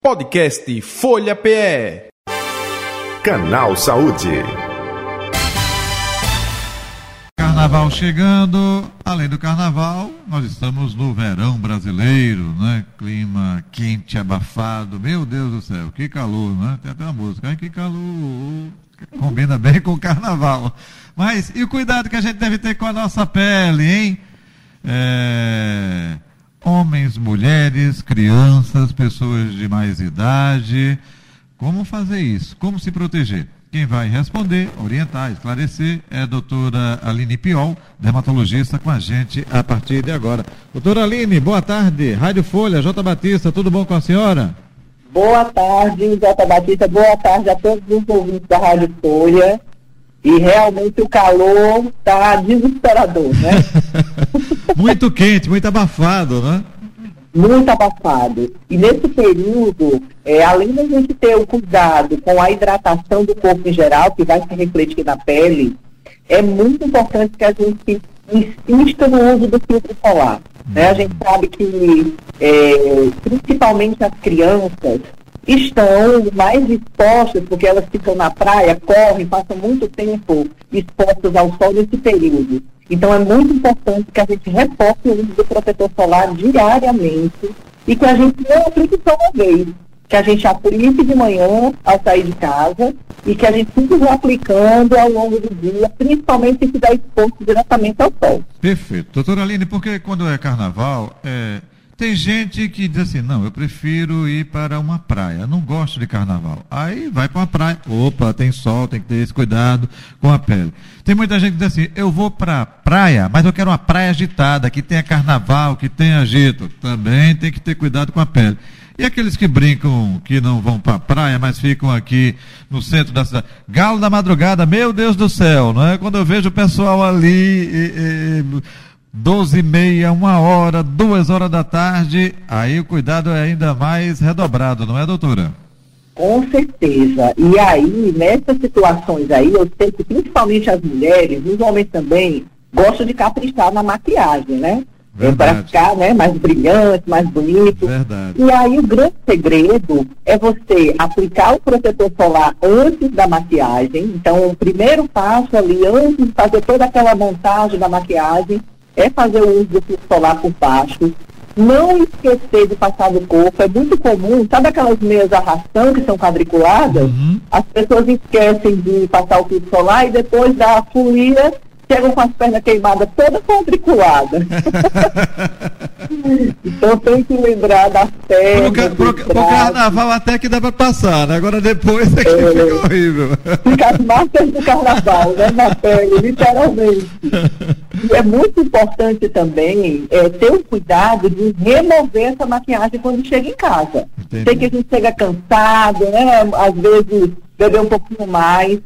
Podcast Folha PE. Canal Saúde. Carnaval chegando, além do carnaval, nós estamos no verão brasileiro, né? Clima quente, abafado. Meu Deus do céu, que calor, né? Tem até uma música, ai que calor. Combina bem com o carnaval. Mas e o cuidado que a gente deve ter com a nossa pele, hein? É homens, mulheres, crianças, pessoas de mais idade. Como fazer isso? Como se proteger? Quem vai responder, orientar, esclarecer é a doutora Aline Piol, dermatologista, com a gente a partir de agora. Doutora Aline, boa tarde. Rádio Folha, J. Batista, tudo bom com a senhora? Boa tarde, J. Batista. Boa tarde a todos os ouvintes da Rádio Folha. E realmente o calor está desesperador, né? muito quente, muito abafado, né? Muito abafado. E nesse período, é, além da gente ter o cuidado com a hidratação do corpo em geral, que vai se refletir na pele, é muito importante que a gente insista no uso do filtro solar. Né? A gente sabe que, é, principalmente as crianças, estão mais expostas, porque elas ficam na praia, correm, passam muito tempo expostas ao sol nesse período. Então é muito importante que a gente reforce o uso do protetor solar diariamente e que a gente não aplique só uma vez. Que a gente aplique de manhã ao sair de casa e que a gente fique aplicando ao longo do dia, principalmente se estiver exposto diretamente ao sol. Perfeito. Doutora Aline, porque quando é carnaval, é tem gente que diz assim, não, eu prefiro ir para uma praia, não gosto de carnaval. Aí vai para uma praia, opa, tem sol, tem que ter esse cuidado com a pele. Tem muita gente que diz assim, eu vou para a praia, mas eu quero uma praia agitada, que tenha carnaval, que tenha agito. Também tem que ter cuidado com a pele. E aqueles que brincam, que não vão para a praia, mas ficam aqui no centro da cidade. Galo da madrugada, meu Deus do céu, não é? Quando eu vejo o pessoal ali. E, e, doze e meia, uma hora, duas horas da tarde, aí o cuidado é ainda mais redobrado, não é, doutora? Com certeza. E aí, nessas situações aí, eu sei que principalmente as mulheres, os homens também, gostam de caprichar na maquiagem, né? Para ficar né, mais brilhante, mais bonito. Verdade. E aí o grande segredo é você aplicar o protetor solar antes da maquiagem. Então, o primeiro passo ali, antes de fazer toda aquela montagem da maquiagem, é fazer o uso do filtro solar por baixo. Não esquecer de passar no corpo. É muito comum, sabe aquelas meias arrastão que são quadriculadas? Uhum. As pessoas esquecem de passar o filtro solar e depois da folia chegam com as pernas queimadas toda quadriculada. então tem que lembrar das pernas. Pro, pro, pro carnaval até que dá para passar, né? Agora depois é que é, fica horrível. Fica as marcas do carnaval, né? Na pele, literalmente. E é muito importante também é, ter o cuidado de remover essa maquiagem quando chega em casa. Entendi. Sei que a gente chega cansado, né? Às vezes beber um pouquinho mais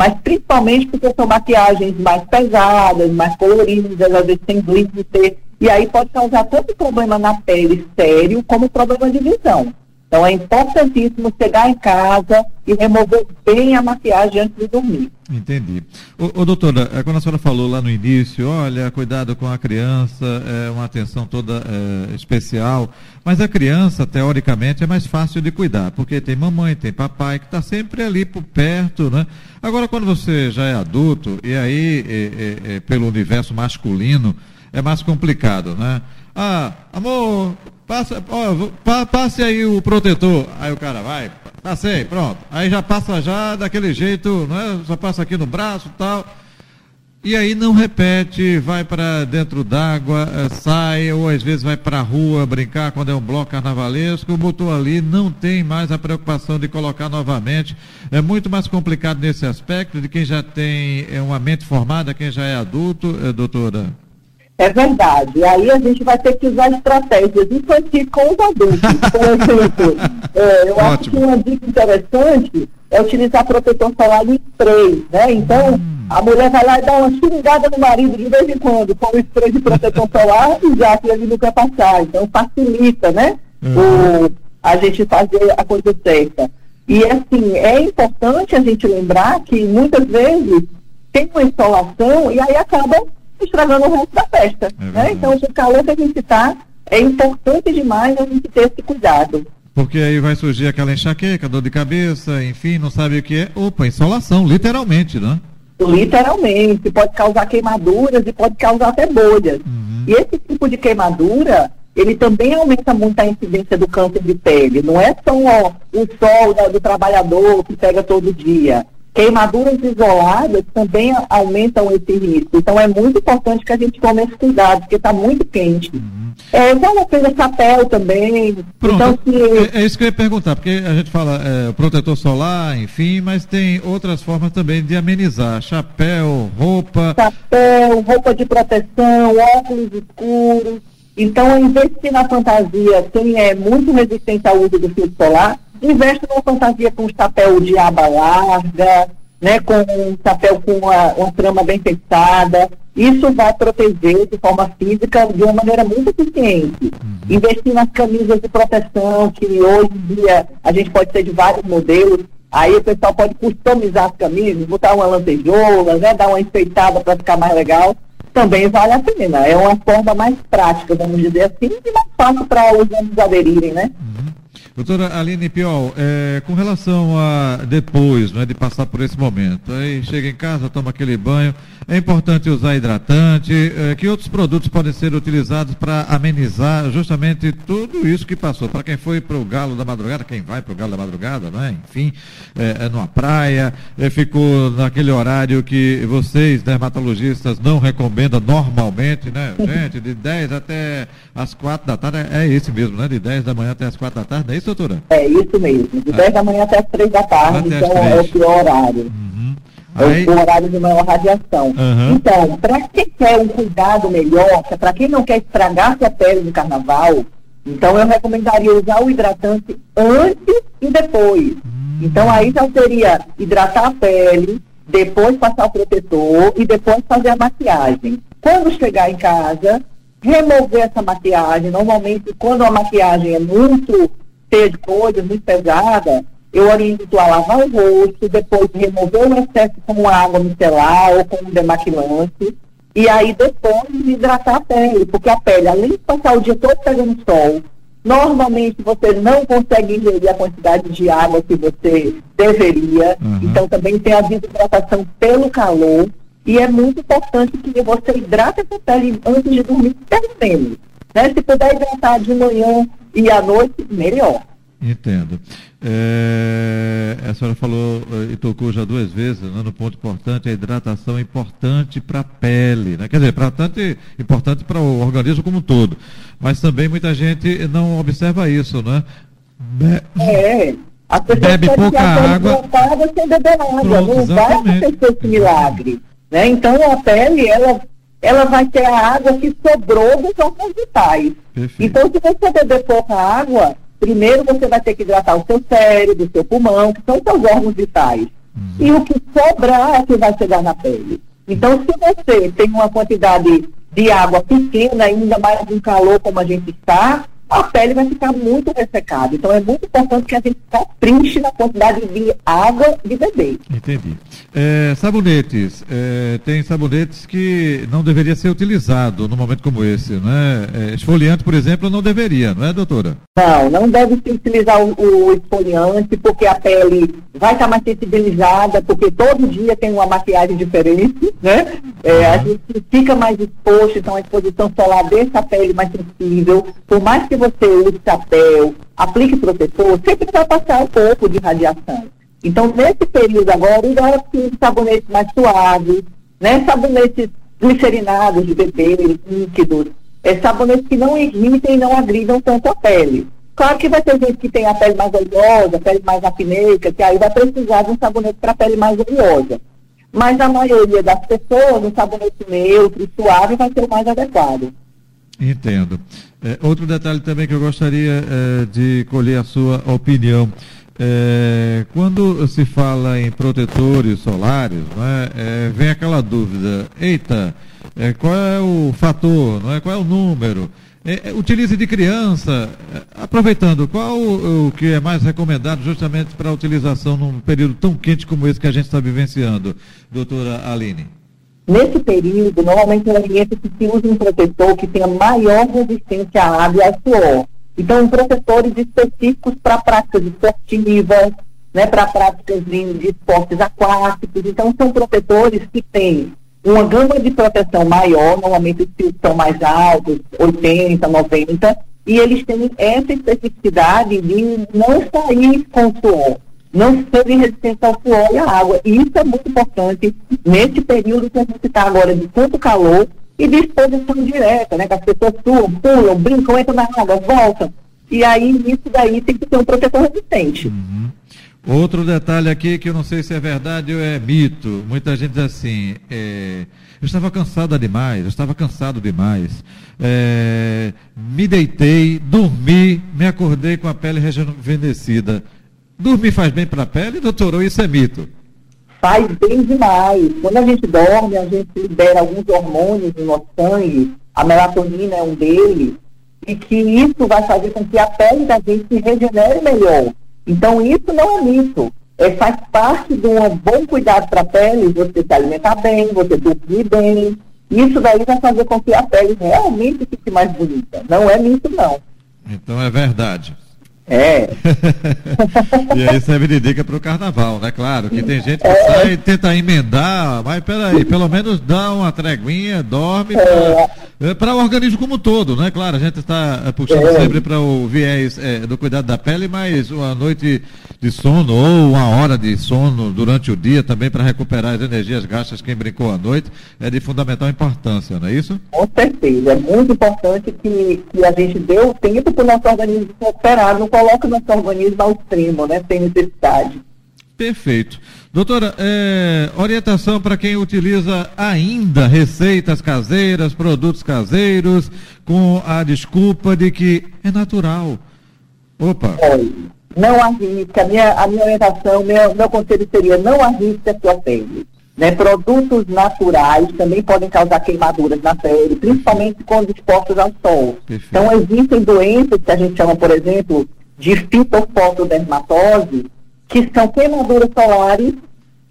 mas principalmente porque são maquiagens mais pesadas, mais coloridas, às vezes tem glitter, e aí pode causar tanto problema na pele sério como problema de visão. Então é importantíssimo chegar em casa e remover bem a maquiagem antes de dormir. Entendi. Ô, ô, doutora, é, quando a senhora falou lá no início, olha, cuidado com a criança, é uma atenção toda é, especial, mas a criança, teoricamente, é mais fácil de cuidar, porque tem mamãe, tem papai, que está sempre ali por perto, né? Agora, quando você já é adulto, e aí, é, é, é, pelo universo masculino, é mais complicado, né? Ah, amor, passa, ó, passe aí o protetor. Aí o cara vai, passei, pronto. Aí já passa já daquele jeito, não é? Só passa aqui no braço e tal. E aí não repete, vai para dentro d'água, eh, sai, ou às vezes vai para a rua brincar quando é um bloco carnavalesco, botou ali, não tem mais a preocupação de colocar novamente. É muito mais complicado nesse aspecto de quem já tem é, uma mente formada, quem já é adulto, é, doutora. É verdade. Aí a gente vai ter que usar estratégias infantis com os adultos. Por exemplo, é, eu Ótimo. acho que uma dica interessante é utilizar protetor solar em spray, né? Então, hum. a mulher vai lá e dá uma xingada no marido de vez em quando com o spray de protetor solar e já que ele quer passar. Então, facilita, né? Hum. O, a gente fazer a coisa certa. E, assim, é importante a gente lembrar que muitas vezes tem uma instalação e aí acaba estragando o resto da festa. É né? Então, o calor que a gente está, é importante demais a gente ter esse cuidado. Porque aí vai surgir aquela enxaqueca, dor de cabeça, enfim, não sabe o que é. Opa, insolação, literalmente, né? Literalmente, pode causar queimaduras e pode causar até bolhas. Uhum. E esse tipo de queimadura, ele também aumenta muito a incidência do câncer de pele. Não é só ó, o sol do, do trabalhador que pega todo dia. Queimaduras isoladas também aumentam esse risco. Então é muito importante que a gente tome esse cuidado, porque está muito quente. Uhum. É, ela fez chapéu também. Pronto. Então, se... é, é, isso que eu ia perguntar, porque a gente fala é, protetor solar, enfim, mas tem outras formas também de amenizar. Chapéu, roupa. Chapéu, roupa de proteção, óculos escuros. Então, investir na fantasia, quem é muito resistente ao uso do filtro solar, investe numa fantasia com chapéu de aba larga, né, com um chapéu com uma, uma trama bem fechada. Isso vai proteger de forma física de uma maneira muito eficiente. Uhum. Investir nas camisas de proteção, que hoje em dia a gente pode ter de vários modelos. Aí o pessoal pode customizar as camisas, botar uma lantejola, né, dar uma enfeitada para ficar mais legal. Também vale a pena. É uma forma mais prática, vamos dizer assim, e mais fácil para os anos aderirem, né? Uhum. Doutora Aline Piol, é, com relação a depois né, de passar por esse momento, aí chega em casa, toma aquele banho, é importante usar hidratante, é, que outros produtos podem ser utilizados para amenizar justamente tudo isso que passou? Para quem foi para o Galo da Madrugada, quem vai para o Galo da Madrugada, né? enfim, é, é numa praia, é, ficou naquele horário que vocês, dermatologistas, não recomendam normalmente, né? Gente, de 10 até as 4 da tarde, é, é esse mesmo, né? De 10 da manhã até as 4 da tarde, não é isso, doutora? É isso mesmo, de 10 da manhã até as 3 da tarde, então é o pior horário. Uhum. Aí... É o horário de maior radiação. Uhum. Então, para quem quer um cuidado melhor, para quem não quer estragar sua pele no carnaval, então eu recomendaria usar o hidratante antes e depois. Uhum. Então aí já seria hidratar a pele, depois passar o protetor e depois fazer a maquiagem. Quando chegar em casa, remover essa maquiagem. Normalmente, quando a maquiagem é muito cheia de coisas, muito pesada, eu oriento a lavar o rosto, depois remover o excesso com água micelar ou com um demaquilante, e aí depois hidratar a pele, porque a pele, além de passar o dia todo pegando sol, normalmente você não consegue ingerir a quantidade de água que você deveria, uhum. então também tem a desidratação pelo calor, e é muito importante que você hidrate essa pele antes de dormir, pelo menos. Né? Se puder hidratar de manhã e à noite, melhor. Entendo. É, a senhora falou eh, e tocou já duas vezes né, no ponto importante, a hidratação é importante para a pele, né? quer dizer, bastante importante para o organismo como um todo. Mas também muita gente não observa isso, né? Be é, a pessoa bebe pouca água. sem beber água, Pronto, não vai acontecer esse milagre. Né? Então a pele, ela, ela vai ter a água que sobrou dos órgãos vitais. Perfeito. Então, se você beber pouca água, primeiro você vai ter que hidratar o seu cérebro, o seu pulmão, que são os seus órgãos vitais. Uhum. E o que sobrar é que vai chegar na pele. Então, se você tem uma quantidade de água pequena, ainda mais um calor como a gente está, a pele vai ficar muito ressecada. Então é muito importante que a gente capriche na quantidade de água de beber. Entendi. É, sabonetes. É, tem sabonetes que não deveria ser utilizado num momento como esse, né? É, esfoliante, por exemplo, não deveria, não é, doutora? Não, não deve se utilizar o, o esfoliante, porque a pele vai estar mais sensibilizada, porque todo dia tem uma maquiagem diferente, né? É, a gente fica mais exposto, então a exposição solar deixa a pele mais sensível. Por mais que você use chapéu, aplique protetor, sempre vai passar um pouco de radiação. Então, nesse período agora, use sabonetes mais suaves, né? sabonetes glicerinados de bebê, líquidos, é, sabonetes que não irritem e não agridam tanto a pele. Claro que vai ter gente que tem a pele mais oleosa, a pele mais apneica, que aí vai precisar de um sabonete para a pele mais oleosa. Mas a maioria das pessoas, um sabonete neutro suave vai ser o mais adequado. Entendo. É, outro detalhe também que eu gostaria é, de colher a sua opinião. É, quando se fala em protetores solares, né, vem aquela dúvida: eita, é, qual é o fator, não é? qual é o número? É, utilize de criança, aproveitando, qual o, o, que é mais recomendado justamente para a utilização num período tão quente como esse que a gente está vivenciando, doutora Aline? Nesse período, normalmente eu oriento que se use um protetor que tenha maior resistência à água e ao suor. Então, professores específicos para práticas esportivas, né, para práticas de, de esportes aquáticos. Então, são protetores que têm uma gama de proteção maior, normalmente os fios são mais altos, 80, 90, e eles têm essa especificidade de não sair com suor, não serem resistentes ao suor e à água. E isso é muito importante nesse período que a gente está agora de tanto calor e de exposição direta, né? Que as pessoas suam, pulam, brincam, entram na água, voltam. E aí, isso daí tem que ter um protetor resistente. Uhum. Outro detalhe aqui que eu não sei se é verdade ou é mito. Muita gente diz assim, é, eu estava cansada demais, eu estava cansado demais. É, me deitei, dormi, me acordei com a pele rejuvenescida. Dormir faz bem para a pele, doutor, ou isso é mito? Faz bem demais. Quando a gente dorme, a gente libera alguns hormônios no nosso sangue, a melatonina é um deles, e que isso vai fazer com que a pele da gente se regenere melhor. Então, isso não é mito. É, faz parte de um bom cuidado para a pele, você se alimentar bem, você dormir bem. Isso daí vai fazer com que a pele realmente fique mais bonita. Não é mito, não. Então é verdade. É. e aí serve de dica para o carnaval, né? Claro, que tem gente que é. sai e tenta emendar, mas peraí, pelo menos dá uma treguinha, dorme para é. o organismo como um todo, né? Claro, a gente está é, puxando é. sempre para o viés é, do cuidado da pele, mas uma noite de sono ou uma hora de sono durante o dia também para recuperar as energias gastas quem brincou à noite é de fundamental importância, não é isso? Com certeza, é muito importante que, que a gente dê o tempo para o nosso organismo recuperar, não coloca o nosso organismo ao extremo, né, sem necessidade. Perfeito. Doutora, é, orientação para quem utiliza ainda receitas caseiras, produtos caseiros, com a desculpa de que é natural. Opa! É, não arrisca. A minha, a minha orientação, meu, meu conselho seria não arrisque a sua pele. Né? Produtos naturais também podem causar queimaduras na pele, principalmente quando expostos ao sol. Perfeito. Então, existem doenças que a gente chama, por exemplo, de fitofotodermatose, que são queimaduras solares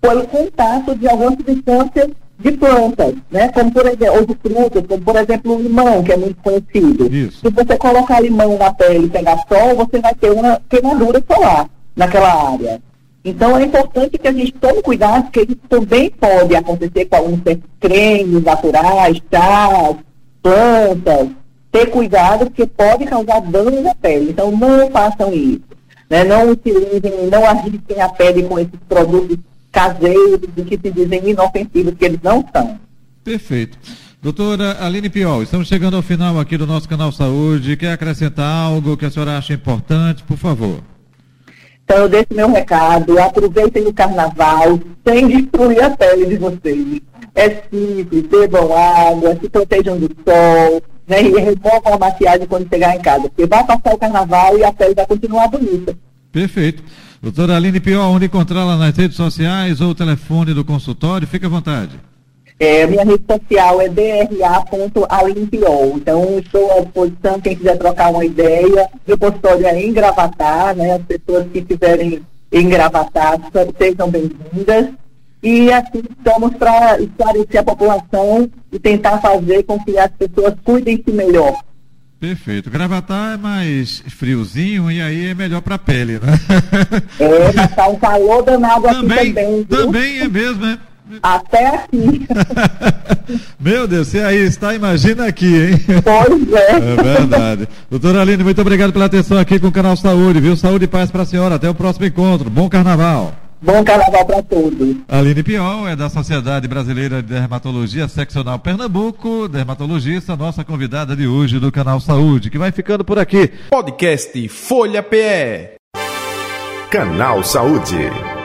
pelo contato de algumas substâncias de plantas, né? Como por exemplo, ou de frutas, como por exemplo o limão, que é muito conhecido. Isso. Se você colocar limão na pele e pegar sol, você vai ter uma queimadura solar naquela área. Então é importante que a gente tome cuidado, porque isso também pode acontecer com alguns cremes naturais, chás, plantas, ter cuidado, porque pode causar dano na pele. Então, não façam isso. Né? Não utilizem, não arrisquem a pele com esses produtos caseiros e que se dizem inofensivos, que eles não são. Perfeito. Doutora Aline Piol, estamos chegando ao final aqui do nosso canal Saúde. Quer acrescentar algo que a senhora acha importante, por favor? Então, eu deixo meu recado. Aproveitem o carnaval sem destruir a pele de vocês. É simples, bebam água, se protejam do sol, né, e removam a maquiagem quando chegar em casa, porque vai passar o carnaval e a pele vai continuar bonita. Perfeito. Doutora Aline Pior, onde encontrá-la nas redes sociais ou o telefone do consultório? Fique à vontade. É, minha rede social é dra.alimpiol. Então, estou à disposição, quem quiser trocar uma ideia. Meu consultório é em Gravatar, né? As pessoas que estiverem em Gravatar sejam bem-vindas. E assim estamos para esclarecer a população e tentar fazer com que as pessoas cuidem-se melhor. Perfeito. Gravatar é mais friozinho e aí é melhor para a pele, né? É, mas tá um calor danado também, aqui também. Viu? Também é mesmo, é. Até aqui. Meu Deus, você aí está, imagina aqui, hein? Pois é. É verdade. Doutora Aline, muito obrigado pela atenção aqui com o canal Saúde, viu? Saúde e paz para a senhora. Até o próximo encontro. Bom carnaval. Bom carnaval para todos. Aline Piol é da Sociedade Brasileira de Dermatologia Seccional Pernambuco, dermatologista, nossa convidada de hoje do canal Saúde, que vai ficando por aqui. Podcast Folha PE. Canal Saúde.